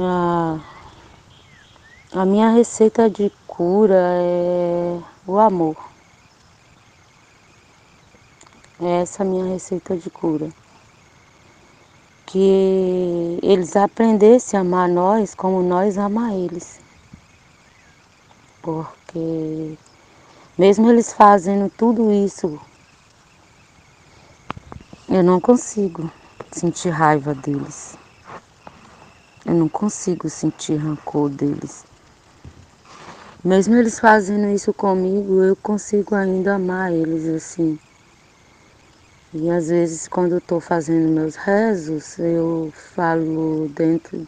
A, a minha receita de cura é o amor. É essa minha receita de cura. Que eles aprendessem a amar nós como nós amar eles. Porque mesmo eles fazendo tudo isso, eu não consigo sentir raiva deles. Eu não consigo sentir rancor deles. Mesmo eles fazendo isso comigo, eu consigo ainda amar eles assim. E às vezes quando eu estou fazendo meus rezos, eu falo dentro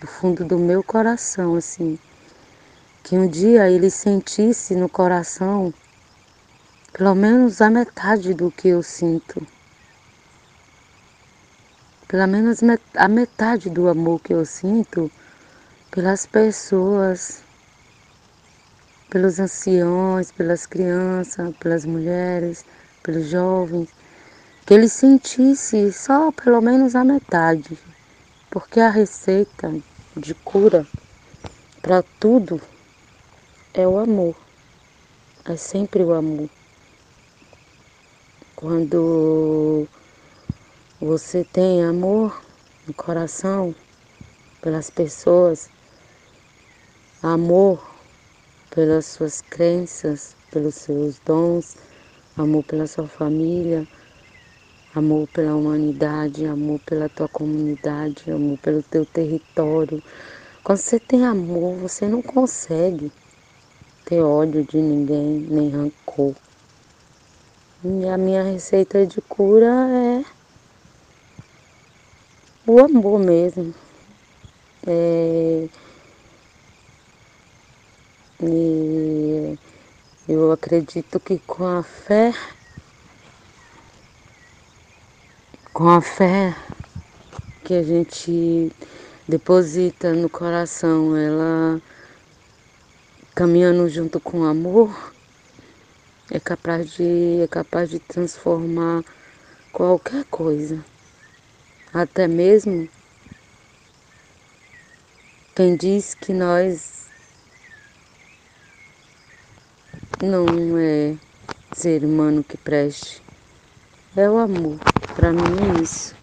do fundo do meu coração, assim, que um dia ele sentisse no coração pelo menos a metade do que eu sinto. Pelo menos a metade do amor que eu sinto pelas pessoas, pelos anciões, pelas crianças, pelas mulheres, pelos jovens que ele sentisse só pelo menos a metade, porque a receita de cura para tudo é o amor, é sempre o amor. Quando você tem amor no coração pelas pessoas, amor pelas suas crenças, pelos seus dons, amor pela sua família, amor pela humanidade, amor pela tua comunidade, amor pelo teu território. Quando você tem amor, você não consegue ter ódio de ninguém, nem rancor. E a minha receita de cura é o amor mesmo. É... E eu acredito que com a fé com a fé que a gente deposita no coração, ela caminhando junto com o amor, é capaz de, é capaz de transformar qualquer coisa. Até mesmo quem diz que nós não é ser humano que preste. É o amor. Para mim é isso.